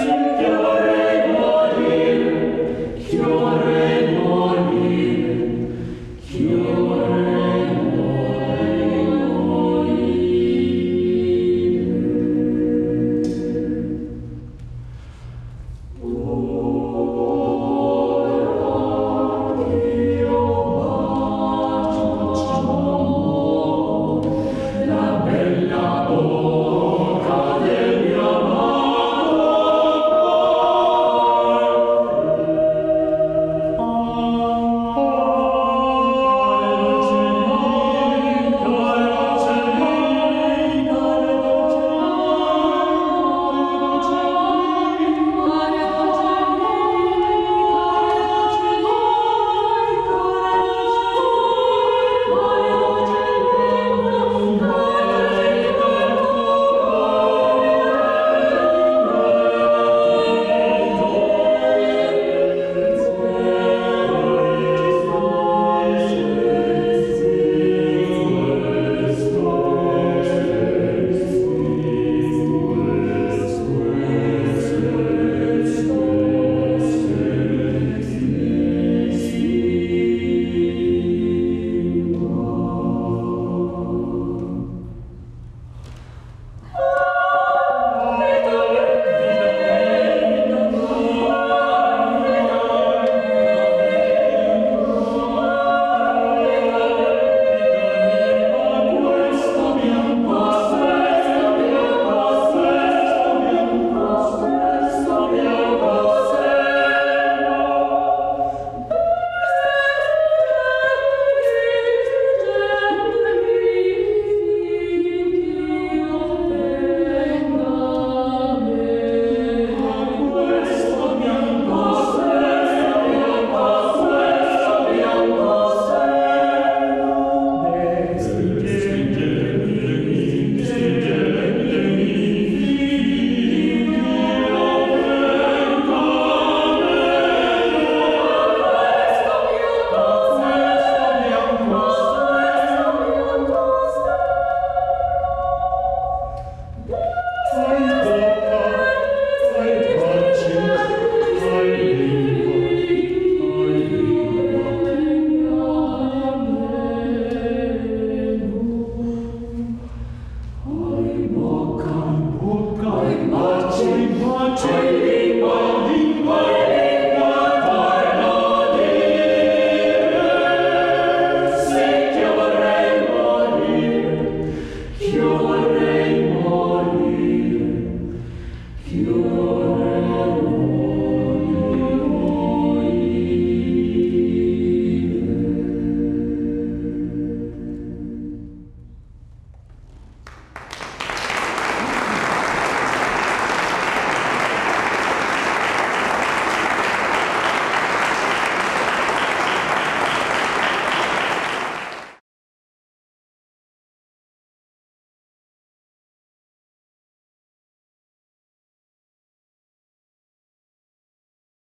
see take